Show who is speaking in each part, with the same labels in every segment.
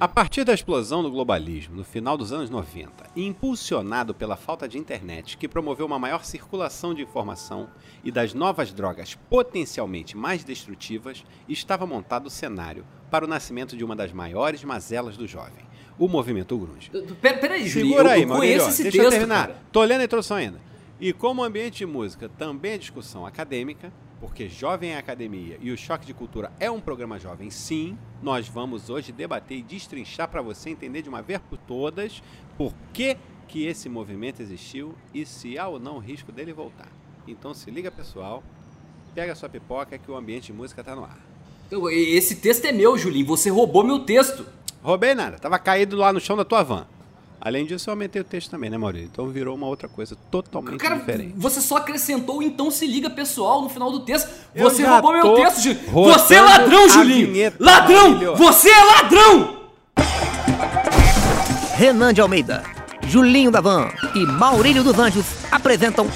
Speaker 1: A partir da explosão do globalismo no final dos anos 90, e impulsionado pela falta de internet que promoveu uma maior circulação de informação e das novas drogas potencialmente mais destrutivas, estava montado o cenário para o nascimento de uma das maiores mazelas do jovem, o movimento grunge.
Speaker 2: Pera, peraí, Julinho,
Speaker 1: Segura aí,
Speaker 2: eu
Speaker 1: Maurílio,
Speaker 2: conheço esse
Speaker 1: deixa
Speaker 2: texto,
Speaker 1: eu terminar.
Speaker 2: cara.
Speaker 1: Tô lendo a introdução ainda. E como o ambiente de música também é discussão acadêmica, porque Jovem é Academia e o Choque de Cultura é um programa jovem, sim, nós vamos hoje debater e destrinchar para você entender de uma vez por todas por que, que esse movimento existiu e se há ou não risco dele voltar. Então se liga, pessoal, pega sua pipoca que o ambiente de música tá no ar.
Speaker 2: Esse texto é meu, Julinho. Você roubou meu texto.
Speaker 1: Roubei nada, tava caído lá no chão da tua van. Além disso, eu aumentei o texto também, né, Maurício? Então virou uma outra coisa totalmente
Speaker 2: Cara,
Speaker 1: diferente.
Speaker 2: você só acrescentou então se liga pessoal no final do texto.
Speaker 1: Eu
Speaker 2: Você roubou meu texto, Julinho. Você é ladrão, Julinho.
Speaker 1: vinheta,
Speaker 2: ladrão! Você é ladrão!
Speaker 3: Renan de Almeida, Julinho da Van e Maurílio dos Anjos apresentam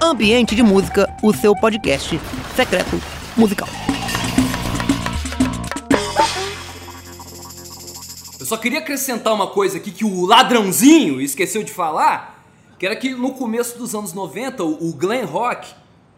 Speaker 3: Ambiente de Música, o seu podcast secreto musical.
Speaker 2: Eu só queria acrescentar uma coisa aqui que o ladrãozinho esqueceu de falar, que era que no começo dos anos 90, o glam rock,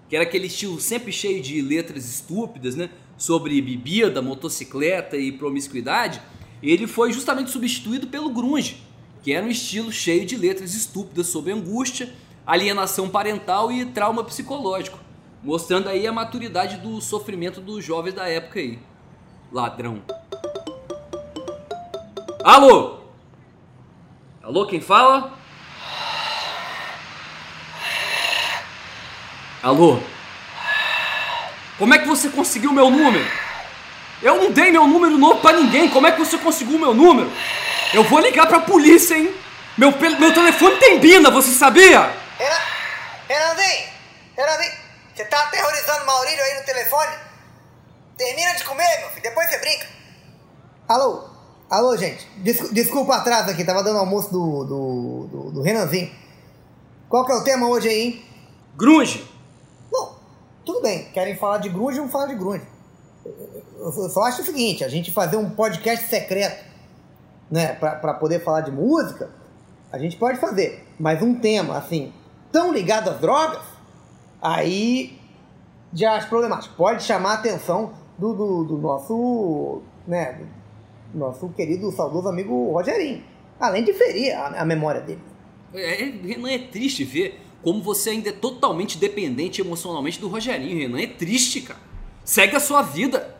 Speaker 2: que era aquele estilo sempre cheio de letras estúpidas, né, sobre bebida, motocicleta e promiscuidade, ele foi justamente substituído pelo grunge, que era um estilo cheio de letras estúpidas sobre angústia, alienação parental e trauma psicológico, mostrando aí a maturidade do sofrimento dos jovens da época aí. Ladrão. Alô? Alô, quem fala? Alô? Como é que você conseguiu meu número? Eu não dei meu número novo pra ninguém. Como é que você conseguiu meu número? Eu vou ligar pra polícia, hein? Meu, meu telefone tem bina, você sabia?
Speaker 4: Renan, Renanzinho, Renanzinho, você tá aterrorizando o Maurílio aí no telefone? Termina de comer, meu filho, depois você brinca. Alô, alô, gente, Descu- desculpa o atraso aqui, tava dando almoço do, do, do, do Renanzinho. Qual que é o tema hoje aí, hein?
Speaker 2: Grunge.
Speaker 4: Bom, tudo bem, querem falar de grunge, vamos falar de grunge. Eu só acho o seguinte, a gente fazer um podcast secreto, né, pra, pra poder falar de música, a gente pode fazer. Mas um tema, assim, tão ligado às drogas, aí já acho problemático. Pode chamar a atenção do, do, do nosso, né, nosso querido, saudoso amigo Rogerinho. Além de ferir a, a memória dele.
Speaker 2: É, é, Renan, é triste ver como você ainda é totalmente dependente emocionalmente do Rogerinho. Renan, é triste, cara. Segue a sua vida.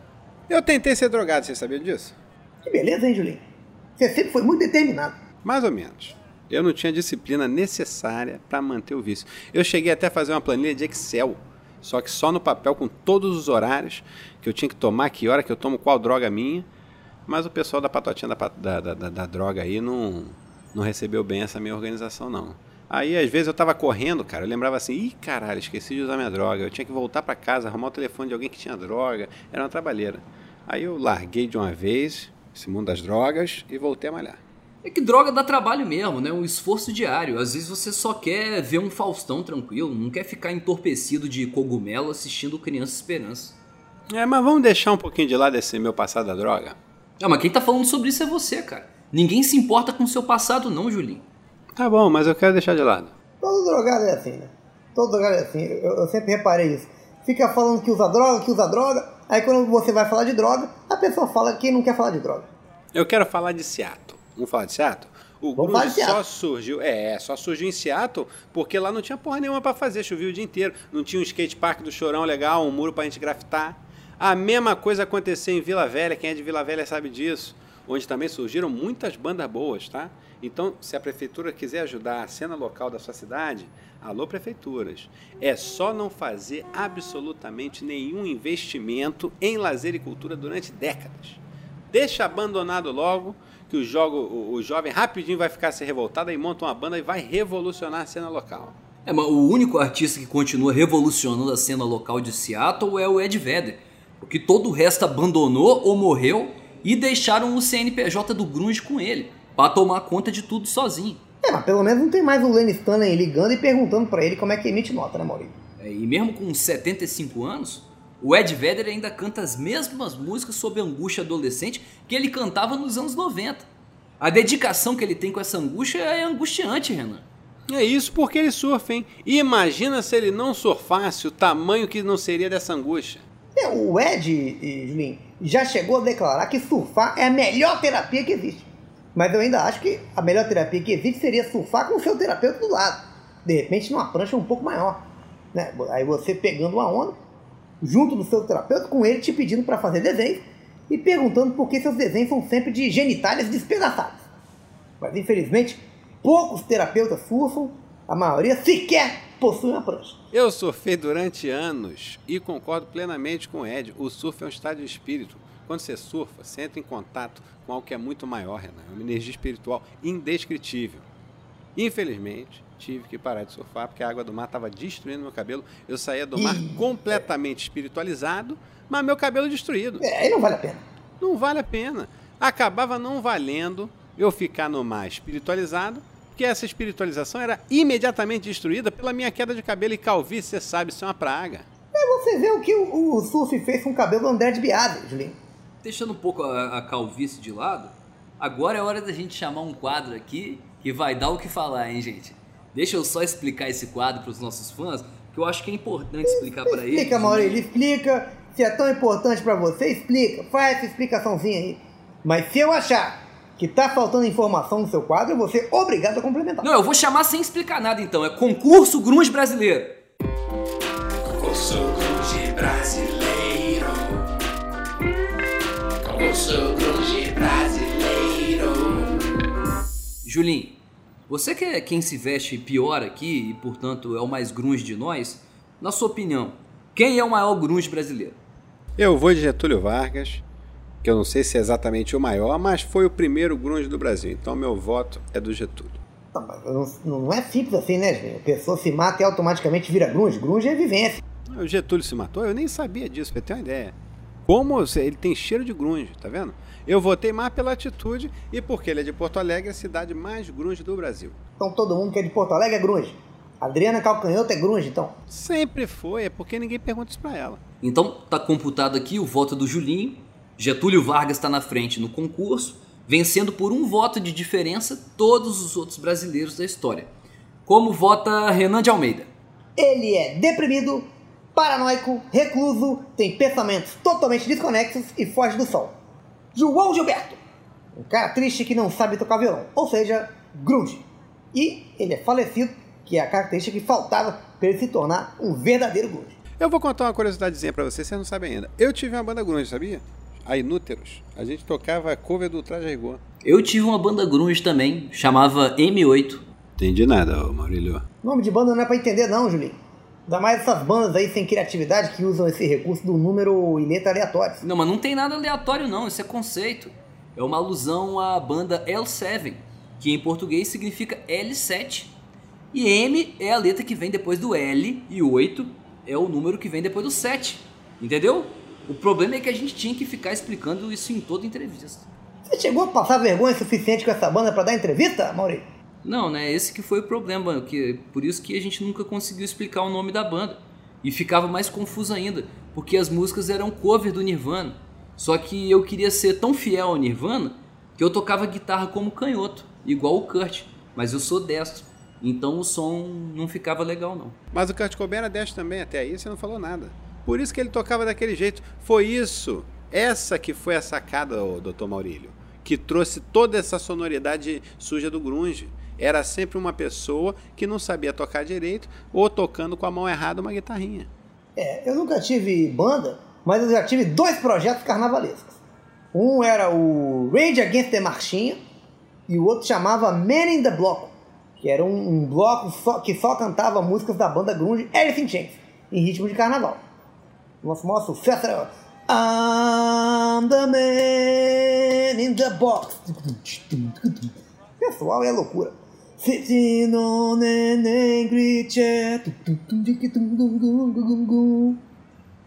Speaker 1: Eu tentei ser drogado, você sabia disso?
Speaker 4: Que beleza, hein, Julinho? Você sempre foi muito determinado.
Speaker 1: Mais ou menos. Eu não tinha a disciplina necessária para manter o vício. Eu cheguei até a fazer uma planilha de Excel, só que só no papel com todos os horários que eu tinha que tomar, que hora que eu tomo qual droga minha. Mas o pessoal da patotinha da, da, da- da droga aí não, não recebeu bem essa minha organização, não. Aí, às vezes, eu tava correndo, cara, eu lembrava assim, ih, caralho, esqueci de usar minha droga. Eu tinha que voltar para casa, arrumar o telefone de alguém que tinha droga. Era uma trabalheira. Aí eu larguei de uma vez esse mundo das drogas e voltei a malhar.
Speaker 2: É que droga dá trabalho mesmo, né? Um esforço diário. Às vezes você só quer ver um Faustão tranquilo, não quer ficar entorpecido de cogumelo assistindo Criança Esperança.
Speaker 1: É, mas vamos deixar um pouquinho de lado esse meu passado da droga?
Speaker 2: Ah, mas quem tá falando sobre isso é você, cara. Ninguém se importa com o seu passado, não, Julinho.
Speaker 1: Tá bom, mas eu quero deixar de lado.
Speaker 4: Todo drogado é assim, né? Todo drogado é assim. Eu, eu sempre reparei isso. Fica falando que usa droga, que usa droga. Aí quando você vai falar de droga, a pessoa fala que não quer falar de droga.
Speaker 1: Eu quero falar de Seattle. Vamos falar de Seattle? O
Speaker 4: de
Speaker 1: só surgiu, é, só surgiu em Seattle porque lá não tinha porra nenhuma pra fazer, chovia o dia inteiro. Não tinha um skate park do Chorão legal, um muro pra gente grafitar. A mesma coisa aconteceu em Vila Velha, quem é de Vila Velha sabe disso, onde também surgiram muitas bandas boas, tá? Então, se a prefeitura quiser ajudar a cena local da sua cidade, alô prefeituras, é só não fazer absolutamente nenhum investimento em lazer e cultura durante décadas. Deixa abandonado logo, que o, jogo, o, o jovem rapidinho vai ficar se revoltado e monta uma banda e vai revolucionar a cena local.
Speaker 2: É, mas o único artista que continua revolucionando a cena local de Seattle é o Ed Vedder. Porque todo o resto abandonou ou morreu e deixaram o CNPJ do Grunge com ele, pra tomar conta de tudo sozinho.
Speaker 4: É, mas pelo menos não tem mais o Lenny Stanley ligando e perguntando pra ele como é que emite nota, né, Maurício?
Speaker 2: É, e mesmo com 75 anos, O Ed Vedder ainda canta as mesmas músicas sobre angústia adolescente que ele cantava nos anos 90. A dedicação que ele tem com essa angústia é angustiante, Renan.
Speaker 1: É isso porque ele surfa, hein? E imagina se ele não surfasse o tamanho que não seria dessa angústia.
Speaker 4: O Ed, Julinho, já chegou a declarar que surfar é a melhor terapia que existe. Mas eu ainda acho que a melhor terapia que existe seria surfar com o seu terapeuta do lado. De repente, numa prancha um pouco maior. Né? Aí você pegando uma onda, junto do seu terapeuta, com ele te pedindo para fazer desenho e perguntando por que seus desenhos são sempre de genitálias despedaçadas. Mas infelizmente, poucos terapeutas surfam, a maioria sequer possui uma prancha.
Speaker 1: Eu surfei durante anos e concordo plenamente com o Ed. O surf é um estado de espírito. Quando você surfa, você entra em contato com algo que é muito maior, Renan. É uma energia espiritual indescritível. Infelizmente, tive que parar de surfar porque a água do mar estava destruindo meu cabelo. Eu saía do mar completamente espiritualizado, mas meu cabelo destruído.
Speaker 4: É, aí não vale a pena.
Speaker 1: Não vale a pena. Acabava não valendo eu ficar no mar espiritualizado, porque essa espiritualização era imediatamente destruída pela minha queda de cabelo e calvície, você sabe, isso é uma praga.
Speaker 4: É você vê o que o, o surf fez com o cabelo do André de Biado, Julinho.
Speaker 2: Deixando um pouco a, a calvície de lado, agora é hora da gente chamar um quadro aqui que vai dar o que falar, hein, gente? Deixa eu só explicar esse quadro para os nossos fãs, que eu acho que é importante explicar para eles.
Speaker 4: Explica, Maurílio, explica. Se é tão importante para você, explica. Faz essa explicaçãozinha aí. Mas se eu achar que tá faltando informação no seu quadro, eu vou ser obrigado a complementar.
Speaker 2: Não, eu vou chamar sem explicar nada então. É concurso grunge brasileiro.
Speaker 5: Concurso grunge brasileiro. Concurso grunge brasileiro.
Speaker 2: Julinho, você que é quem se veste pior aqui e, portanto, é o mais grunge de nós, na sua opinião, quem é o maior grunge brasileiro?
Speaker 1: Eu vou de Getúlio Vargas, que eu não sei se é exatamente o maior, mas foi o primeiro grunge do Brasil. Então meu voto é do Getúlio.
Speaker 4: Não, não, não é simples assim, né, gente? A pessoa se mata e automaticamente vira grunge. Grunge é vivência.
Speaker 1: O Getúlio se matou? Eu nem sabia disso, pra ter uma ideia. Como ele tem cheiro de grunge, tá vendo? Eu votei mais pela atitude e porque ele é de Porto Alegre, a cidade mais grunge do Brasil.
Speaker 4: Então todo mundo que é de Porto Alegre é grunge. Adriana Calcanhoto é grunge, então?
Speaker 1: Sempre foi, é porque ninguém pergunta isso pra ela.
Speaker 2: Então tá computado aqui o voto do Julinho. Getúlio Vargas está na frente no concurso, vencendo por um voto de diferença todos os outros brasileiros da história. Como vota Renan de Almeida?
Speaker 4: Ele é deprimido, paranoico, recluso, tem pensamentos totalmente desconexos e foge do sol. João Gilberto, um cara triste que não sabe tocar violão, ou seja, grunge. E ele é falecido, que é a característica que faltava para ele se tornar um verdadeiro grunge.
Speaker 1: Eu vou contar uma curiosidadezinha pra você, você não sabe ainda. Eu tive uma banda grunge, sabia? A Inúteros. A gente tocava cover do Traje a Rigor.
Speaker 2: Eu tive uma banda grunge também, chamava M8.
Speaker 1: Entendi nada, ô Maurílio.
Speaker 4: Nome de banda não é pra entender não, Julinho. Ainda mais essas bandas aí sem criatividade que usam esse recurso do número e letra aleatórios.
Speaker 2: Não, mas não tem nada aleatório não, isso é conceito. É uma alusão à banda L7, que em português significa L7. E M é a letra que vem depois do L e 8 é o número que vem depois do 7. Entendeu? O problema é que a gente tinha que ficar explicando isso em toda entrevista.
Speaker 4: Você chegou a passar vergonha suficiente com essa banda pra dar entrevista, Maurício?
Speaker 2: Não, né? Esse que foi o problema, que por isso que a gente nunca conseguiu explicar o nome da banda. E ficava mais confuso ainda, porque as músicas eram cover do Nirvana. Só que eu queria ser tão fiel ao Nirvana que eu tocava guitarra como canhoto, igual o Kurt, mas eu sou destro. Então o som não ficava legal não.
Speaker 1: Mas o Kurt Cobain era destro também, até aí você não falou nada. Por isso que ele tocava daquele jeito. Foi isso, essa que foi a sacada, ô, Dr. Maurílio, que trouxe toda essa sonoridade suja do grunge. Era sempre uma pessoa que não sabia tocar direito ou tocando com a mão errada uma guitarrinha.
Speaker 4: É, eu nunca tive banda, mas eu já tive dois projetos carnavalescos. Um era o Rage Against the Marchinha e o outro chamava Man in the Block, que era um, um bloco só, que só cantava músicas da banda grunge Alice in Chains, em ritmo de carnaval. Nosso maior sucesso era I'm the man in the box. Pessoal, é loucura. Sitting on an angry chair.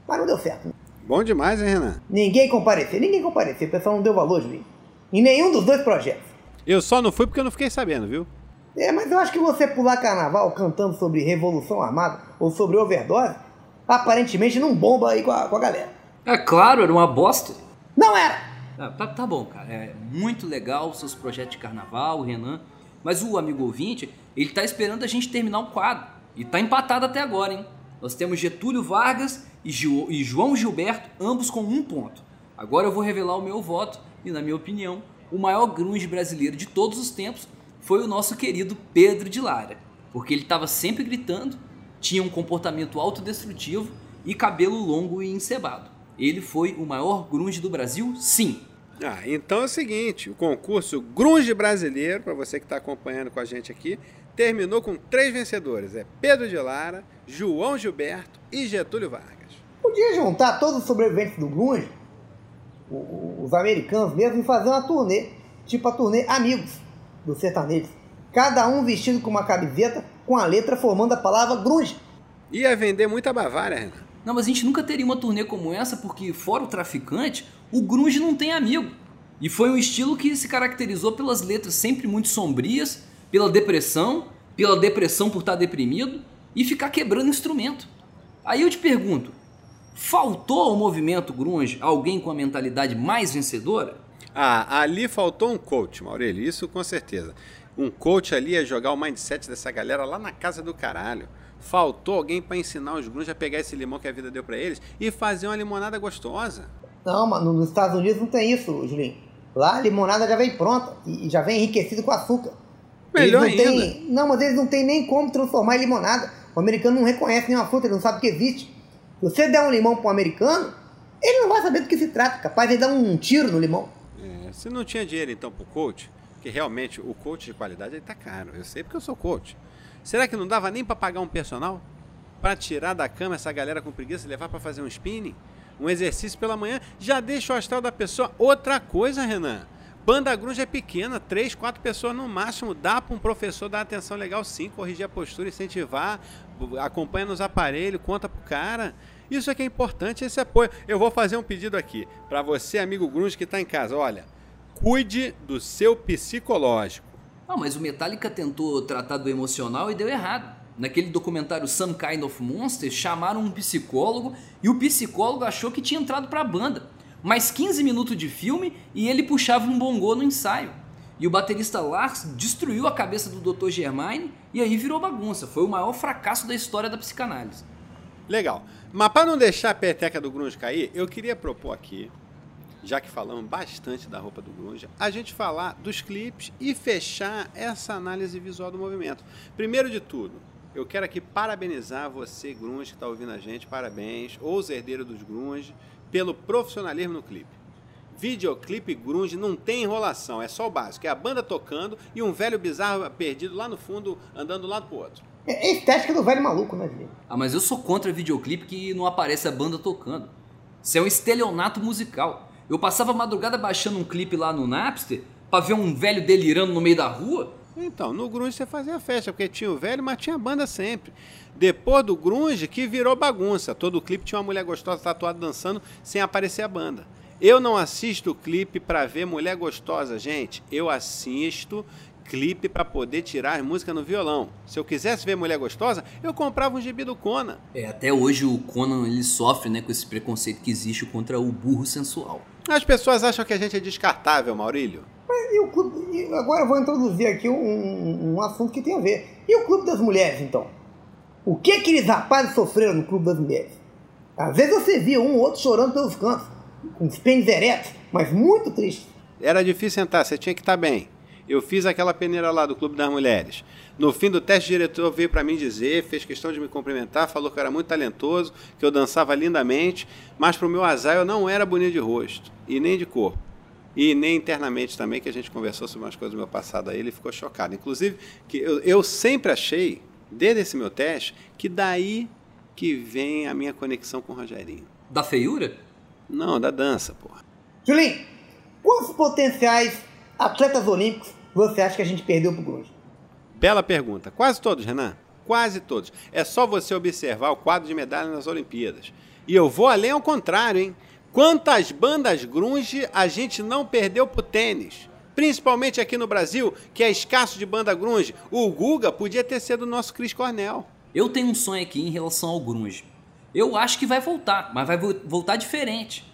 Speaker 4: Mas não deu certo.
Speaker 1: Bom demais, hein, Renan?
Speaker 4: Ninguém compareceu, ninguém compareceu. O pessoal não deu valor, Julinho. Em nenhum dos dois projetos.
Speaker 1: Eu só não fui porque eu não fiquei sabendo, viu?
Speaker 4: É, mas eu acho que você pular carnaval cantando sobre revolução armada ou sobre overdose, aparentemente não bomba aí com a, com a galera.
Speaker 2: É claro, era uma bosta.
Speaker 4: Não era!
Speaker 2: Ah, tá, tá bom, cara. É muito legal os seus projetos de carnaval, o Renan. Mas o amigo ouvinte, ele tá esperando a gente terminar o quadro. E tá empatado até agora, hein? Nós temos Getúlio Vargas e, Gil- e João Gilberto, ambos com um ponto. Agora eu vou revelar o meu voto, e na minha opinião, o maior grunge brasileiro de todos os tempos foi o nosso querido Pedro de Lara. Porque ele estava sempre gritando, tinha um comportamento autodestrutivo e cabelo longo e encebado. Ele foi o maior grunge do Brasil, sim.
Speaker 1: Ah, então é o seguinte, o concurso Grunge Brasileiro, para você que está acompanhando com a gente aqui, terminou com três vencedores. É Pedro de Lara, João Gilberto e Getúlio Vargas.
Speaker 4: Podia juntar todos os sobreviventes do grunge, os americanos mesmo, e fazer uma turnê, tipo a turnê Amigos, dos sertanejos. Cada um vestido com uma camiseta com a letra formando a palavra grunge.
Speaker 1: Ia vender muita Bavária, Renan.
Speaker 2: Não, mas a gente nunca teria uma turnê como essa porque, fora o traficante, o grunge não tem amigo. E foi um estilo que se caracterizou pelas letras sempre muito sombrias, pela depressão, pela depressão por estar deprimido e ficar quebrando instrumento. Aí eu te pergunto, faltou ao movimento grunge alguém com a mentalidade mais vencedora?
Speaker 1: Ah, ali faltou um coach, Maurílio, isso com certeza. Um coach ali ia jogar o mindset dessa galera lá na casa do caralho. Faltou alguém para ensinar os grunge a pegar esse limão que a vida deu para eles e fazer uma limonada gostosa.
Speaker 4: Não, mano, nos Estados Unidos não tem isso, Julinho. Lá a limonada já vem pronta e já vem enriquecida com açúcar.
Speaker 1: Melhor
Speaker 4: Eles não
Speaker 1: ainda.
Speaker 4: têm- não, mas eles não têm nem como transformar em limonada. O americano não reconhece nenhuma fruta, ele não sabe que existe. Se você der um limão para um americano, ele não vai saber do que se trata. Capaz de dar um tiro no limão.
Speaker 1: É, se não tinha dinheiro então pro coach, porque realmente o coach de qualidade ele tá caro. Eu sei porque eu sou coach. Será que não dava nem para pagar um personal? Para tirar da cama essa galera com preguiça e levar para fazer um spinning? Um exercício pela manhã já deixa o astral da pessoa. Outra coisa, Renan. Banda grunge é pequena, três, quatro pessoas no máximo. Dá para um professor dar atenção legal sim, corrigir a postura, incentivar, acompanha nos aparelhos, conta pro cara. Isso é que é importante, esse apoio. Eu vou fazer um pedido aqui para você, amigo grunge que está em casa. Olha, cuide do seu psicológico.
Speaker 2: Não, mas o Metallica tentou tratar do emocional e deu errado. Naquele documentário Some Kind of Monster, chamaram um psicólogo e o psicólogo achou que tinha entrado pra banda. Mais 15 minutos de filme e ele puxava um bongô no ensaio. E o baterista Lars destruiu a cabeça do Dr. Germain e aí virou bagunça. Foi o maior fracasso da história da psicanálise.
Speaker 1: Legal. Mas para não deixar a peteca do grunge cair, eu queria propor aqui, já que falamos bastante da roupa do grunge, a gente falar dos clipes e fechar essa análise visual do movimento. Primeiro de tudo, eu quero aqui parabenizar você, grunge, que está ouvindo a gente, parabéns, ou os herdeiros dos grunge, pelo profissionalismo no clipe. Videoclipe grunge não tem enrolação, é só o básico, é a banda tocando e um velho bizarro perdido lá no fundo, andando de um lado pro outro.
Speaker 4: É é estética do velho maluco, né, Julinho?
Speaker 2: Ah, mas eu sou contra videoclipe que não aparece a banda tocando. Isso é um estelionato musical. Eu passava a madrugada baixando um clipe lá no Napster pra ver um velho delirando no meio da rua.
Speaker 1: Então, no grunge você fazia festa, porque tinha o velho, mas tinha banda sempre. Depois do grunge, que virou bagunça. Todo clipe tinha uma mulher gostosa tatuada dançando sem aparecer a banda. Eu não assisto clipe pra ver mulher gostosa, gente. Eu assisto clipe pra poder tirar as músicas no violão. Se eu quisesse ver mulher gostosa, eu comprava um gibi do Conan.
Speaker 2: É, até hoje o Conan ele sofre né, com esse preconceito que existe contra o burro sensual.
Speaker 1: As pessoas acham que a gente é descartável, Maurílio.
Speaker 4: E o clube, e agora eu vou introduzir aqui um, um- um assunto que tem a ver. E o Clube das Mulheres, então? O que aqueles rapazes sofreram no Clube das Mulheres? Às vezes você via um ou outro chorando pelos cantos, com os pênis eretos, mas muito triste.
Speaker 1: Era difícil sentar, você tinha que estar bem. Eu fiz aquela peneira lá do Clube das Mulheres. No fim do teste, o diretor veio para mim dizer, fez questão de me cumprimentar, falou que eu era muito talentoso, que eu dançava lindamente, mas para o meu azar eu não era bonito de rosto e nem de corpo. E nem internamente também, que a gente conversou sobre umas coisas do meu passado aí, ele ficou chocado. Inclusive, que eu, eu sempre achei, desde esse meu teste, que daí que vem a minha conexão com o Rogerinho.
Speaker 2: Da feiura?
Speaker 1: Não, da dança, porra.
Speaker 4: Julinho, quantos potenciais atletas olímpicos você acha que a gente perdeu pro grunge?
Speaker 1: Bela pergunta. Quase todos, Renan. Quase todos. É só você observar o quadro de medalhas nas Olimpíadas. E eu vou além ao contrário, hein? Quantas bandas grunge a gente não perdeu pro tênis? Principalmente aqui no Brasil, que é escasso de banda grunge. O Guga podia ter sido o nosso Chris Cornell.
Speaker 2: Eu tenho um sonho aqui em relação ao grunge. Eu acho que vai voltar, mas vai vo- voltar diferente.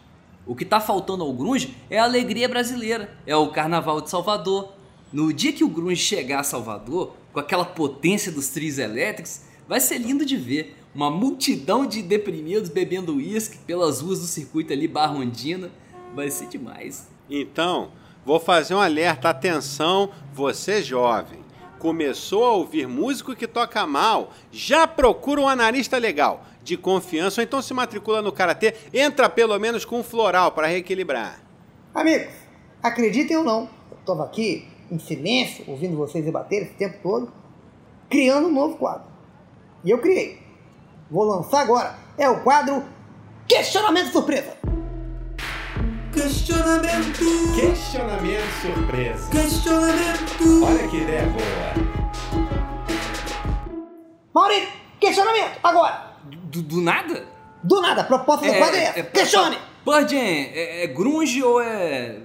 Speaker 2: O que tá faltando ao grunge é a alegria brasileira, é o carnaval de Salvador. No dia que o grunge chegar a Salvador, com aquela potência dos trios elétricos, vai ser lindo de ver. Uma multidão de deprimidos bebendo uísque pelas ruas do circuito ali, Barra Ondina. Vai ser demais.
Speaker 1: Então, vou fazer um alerta. Atenção, você jovem. Começou a ouvir músico que toca mal, já procura um analista legal, de confiança, ou então se matricula no Karatê, entra pelo menos com um floral para reequilibrar.
Speaker 4: Amigos, acreditem ou não, eu estava aqui em silêncio, ouvindo vocês debaterem esse tempo todo, criando um novo quadro. E eu criei. Vou lançar agora. É o quadro Questionamento Surpresa.
Speaker 6: Questionamento,
Speaker 1: Questionamento surpresa.
Speaker 6: questionamento.
Speaker 1: Olha que ideia boa.
Speaker 4: Maurício, questionamento, agora.
Speaker 2: Do, do nada?
Speaker 4: Do nada, a proposta do quadro é essa. Questione.
Speaker 2: Purgeon, é, é grunge ou é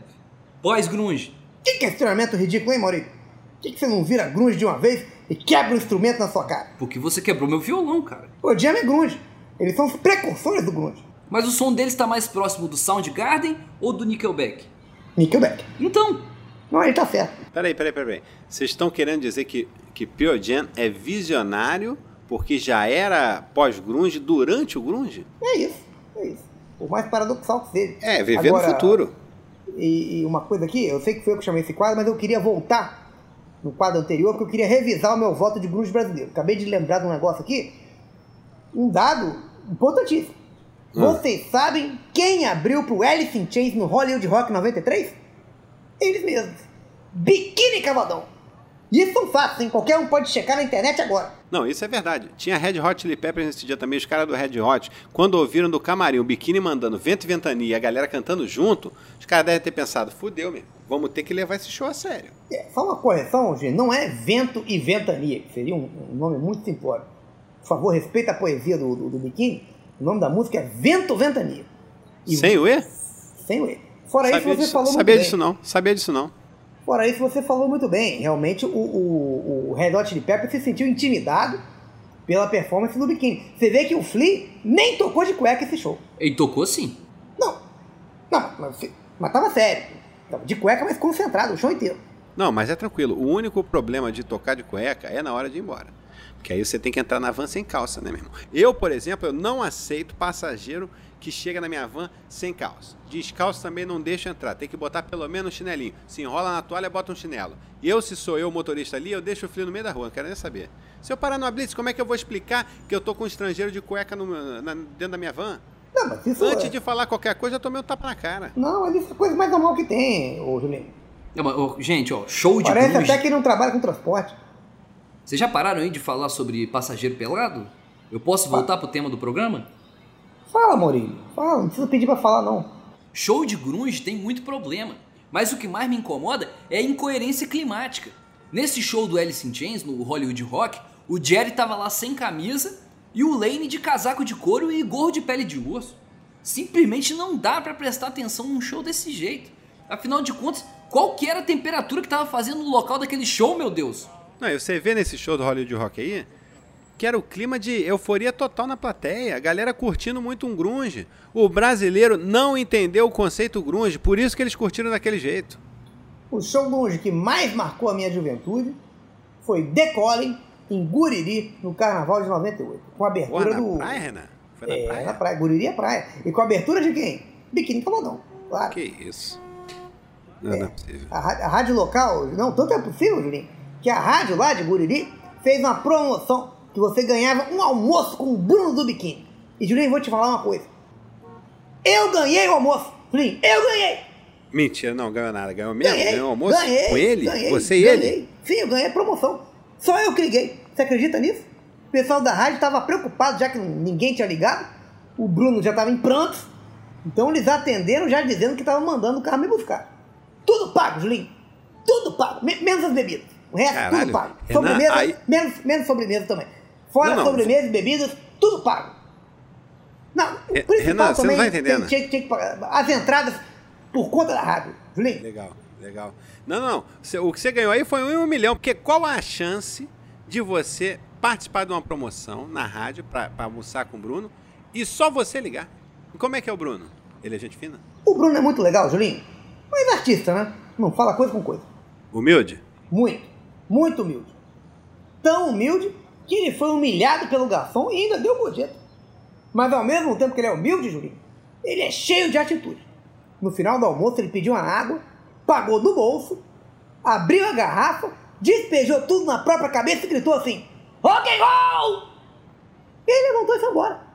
Speaker 2: pós-grunge?
Speaker 4: Que questionamento ridículo, hein, Maurício? Por que, que você não vira grunge de uma vez e quebra o instrumento na sua cara?
Speaker 2: Porque você quebrou meu violão, cara.
Speaker 4: O Jam é grunge. Eles são os precursores do grunge.
Speaker 2: Mas o som deles tá mais próximo do Soundgarden ou do Nickelback?
Speaker 4: Nickelback.
Speaker 2: Então,
Speaker 4: Não, ele tá certo.
Speaker 1: Peraí, peraí, peraí. Vocês estão querendo dizer que, que Pearl Jam é visionário porque já era pós-grunge durante o grunge?
Speaker 4: É isso, é isso. Por mais paradoxal que seja.
Speaker 1: É, viver
Speaker 4: Agora,
Speaker 1: no futuro.
Speaker 4: E, e uma coisa aqui, eu sei que foi eu que chamei esse quadro, mas eu queria voltar no quadro anterior, porque eu queria revisar o meu voto de grunge brasileiro. Acabei de lembrar de um negócio aqui, um dado importantíssimo.
Speaker 1: Hum.
Speaker 4: Vocês sabem quem abriu pro Alice in Chains no Hollywood Rock 93? Eles mesmos. Biquíni Cavadão. Isso são fatos, hein? Qualquer um pode checar na internet agora.
Speaker 1: Não, isso é verdade. Tinha Red Hot Chili Peppers nesse dia também. Os caras do Red Hot, quando ouviram do camarim o biquíni mandando vento e ventania e a galera cantando junto, os caras devem ter pensado, fudeu, meu. Vamos ter que levar esse show a sério.
Speaker 4: É, só uma correção, gente. Não é vento e ventania, que seria um, um nome muito simplório. Por favor, respeita a poesia do, do, do biquíni. O nome da música é Vento Ventania. E-
Speaker 1: Sem o E?
Speaker 4: Sem o E. Fora isso,
Speaker 1: Sabia,
Speaker 4: você
Speaker 1: disso,
Speaker 4: falou muito
Speaker 1: sabia disso não. Sabia disso não.
Speaker 4: Fora isso, você falou muito bem. Realmente, o, o, o Red Hot Chili Peppers se sentiu intimidado pela performance do biquíni. Você vê que o Flea nem tocou de cueca esse show.
Speaker 2: ele tocou sim.
Speaker 4: Não. Não, mas, mas tava sério. Tava de cueca, mas concentrado o show inteiro.
Speaker 1: Não, mas é tranquilo. O único problema de tocar de cueca é na hora de ir embora. Porque aí você tem que entrar na van sem calça, né, meu irmão? Eu, por exemplo, eu não aceito passageiro que chega na minha van sem calça. Descalço também não deixa entrar. Tem que botar pelo menos um chinelinho. Se enrola na toalha, bota um chinelo. Eu, se sou eu o motorista ali, eu deixo o frio no meio da rua. Não quero nem saber. Se eu parar numa blitz, como é que eu vou explicar que eu tô com um estrangeiro de cueca no- na- dentro da minha van?
Speaker 4: Não, mas isso
Speaker 1: Antes
Speaker 4: é...
Speaker 1: de falar qualquer coisa, eu tomei um tapa na cara.
Speaker 4: Não, mas isso é a coisa mais normal que tem, ô Julinho.
Speaker 2: Não, mas, ô, gente, ó, show de
Speaker 4: Parece até que não trabalha com transporte.
Speaker 2: Vocês já pararam aí de falar sobre passageiro pelado? Eu posso voltar pro tema do programa?
Speaker 4: Fala, Maurílio. Fala, não precisa pedir pra falar, não.
Speaker 2: Show de grunge tem muito problema, mas o que mais me incomoda é a incoerência climática. Nesse show do Alice in Chains, no Hollywood Rock, o Jerry tava lá sem camisa e o Lane de casaco de couro e gorro de pele de urso. Simplesmente não dá pra prestar atenção num show desse jeito. Afinal de contas, qual que era a temperatura que tava fazendo no local daquele show, meu Deus?
Speaker 1: Não, e você vê nesse show do Hollywood Rock aí, que era o clima de euforia total na plateia, a galera curtindo muito um grunge. O brasileiro não entendeu o conceito grunge, por isso que eles curtiram daquele jeito.
Speaker 4: O show grunge que mais marcou a minha juventude foi Decolling em Guriri, no Carnaval de 98. Com a abertura
Speaker 1: na
Speaker 4: do...
Speaker 1: praia, Renan? Foi na
Speaker 4: É,
Speaker 1: praia?
Speaker 4: na praia. Guriri é praia. E com a abertura de quem? Biquíni Cavadão, claro.
Speaker 1: Que isso. Não, não é possível.
Speaker 4: A, a rádio local, não, tanto é possível, Julinho, que a rádio lá de Guriri fez uma promoção que você ganhava um almoço com o Bruno do Biquíni. E, Julinho, vou te falar uma coisa. Eu ganhei o almoço, Julinho, eu ganhei!
Speaker 1: Mentira, não ganhou nada. Ganhou mesmo?
Speaker 4: Ganhei,
Speaker 1: ganhou almoço?
Speaker 4: ganhei,
Speaker 1: Com ele?
Speaker 4: ganhei,
Speaker 1: Você e
Speaker 4: ganhei.
Speaker 1: ele?
Speaker 4: Sim, eu ganhei a promoção. Só eu que liguei. Você acredita nisso? O pessoal da rádio estava preocupado, já que ninguém tinha ligado. O Bruno já estava em prantos. Então eles atenderam já dizendo que estavam mandando o carro me buscar. Tudo pago, Julinho. Tudo pago. Me- menos as bebidas. O resto,
Speaker 1: Caralho,
Speaker 4: tudo pago.
Speaker 1: Renan,
Speaker 4: sobremesa,
Speaker 1: aí-
Speaker 4: menos, menos sobremesa também. Fora
Speaker 1: Não, não.
Speaker 4: sobremesa e bebidas, tudo pago. Não, principal
Speaker 1: Renan, você não tá entendendo.
Speaker 4: Tinha, tinha que pagar. As entradas por conta da rádio. Julinho,
Speaker 1: Legal, legal. Não, não. Você- O que você ganhou aí foi um um milhão. Porque qual a chance de você participar de uma promoção na rádio para almoçar com o Bruno E só você ligar. E como é que é o Bruno? Ele é gente fina?
Speaker 4: O Bruno é muito legal, Julinho. Mas é artista, né? Não fala coisa com coisa.
Speaker 1: Humilde?
Speaker 4: Muito, muito humilde. Tão humilde que ele foi humilhado pelo garçom e ainda deu gorjeta. Mas ao mesmo tempo que ele é humilde, Julinho, ele é cheio de atitude. No final do almoço ele pediu uma água, pagou do bolso, abriu a garrafa, despejou tudo na própria cabeça e gritou assim: Rock and roll! E ele levantou e foi embora.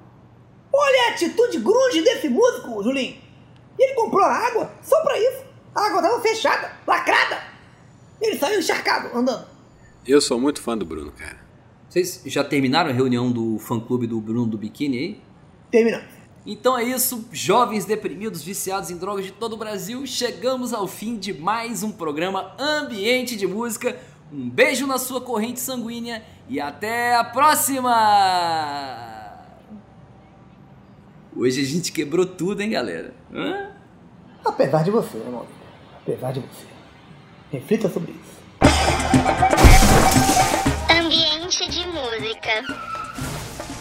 Speaker 4: Olha a atitude grunge desse músico, Julinho. E ele comprou a água só pra isso. A água estava fechada, lacrada. Ele saiu encharcado, andando.
Speaker 1: Eu sou muito fã do Bruno, cara.
Speaker 2: Vocês já terminaram a reunião do fã-clube do Bruno do Biquíni aí?
Speaker 4: Terminamos.
Speaker 2: Então é isso, jovens deprimidos, viciados em drogas de todo o Brasil, chegamos ao fim de mais um programa Ambiente de Música. Um beijo na sua corrente sanguínea e até a próxima! Hoje a gente quebrou tudo, hein, galera? Hã?
Speaker 4: Apesar de você, meu amigo. Apesar de você. Reflita sobre isso.
Speaker 6: De música.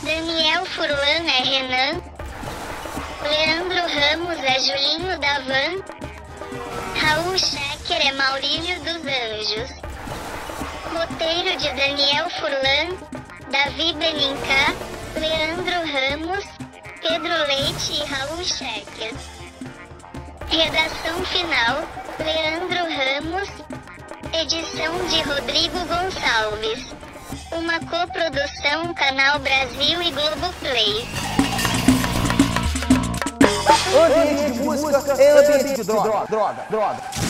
Speaker 6: Daniel Furlan é Renan. Leandro Ramos é Julinho Davan. Raul Schecker é Maurílio dos Anjos. Roteiro de Daniel Furlan, Davi Benincá, Leandro Ramos, Pedro Leite e Raul Schecker. Redação final, Leandro Ramos. Edição de Rodrigo Gonçalves. Uma coprodução Canal Brasil e Globoplay.
Speaker 3: Ambiente de música é ambiente de droga, droga, droga.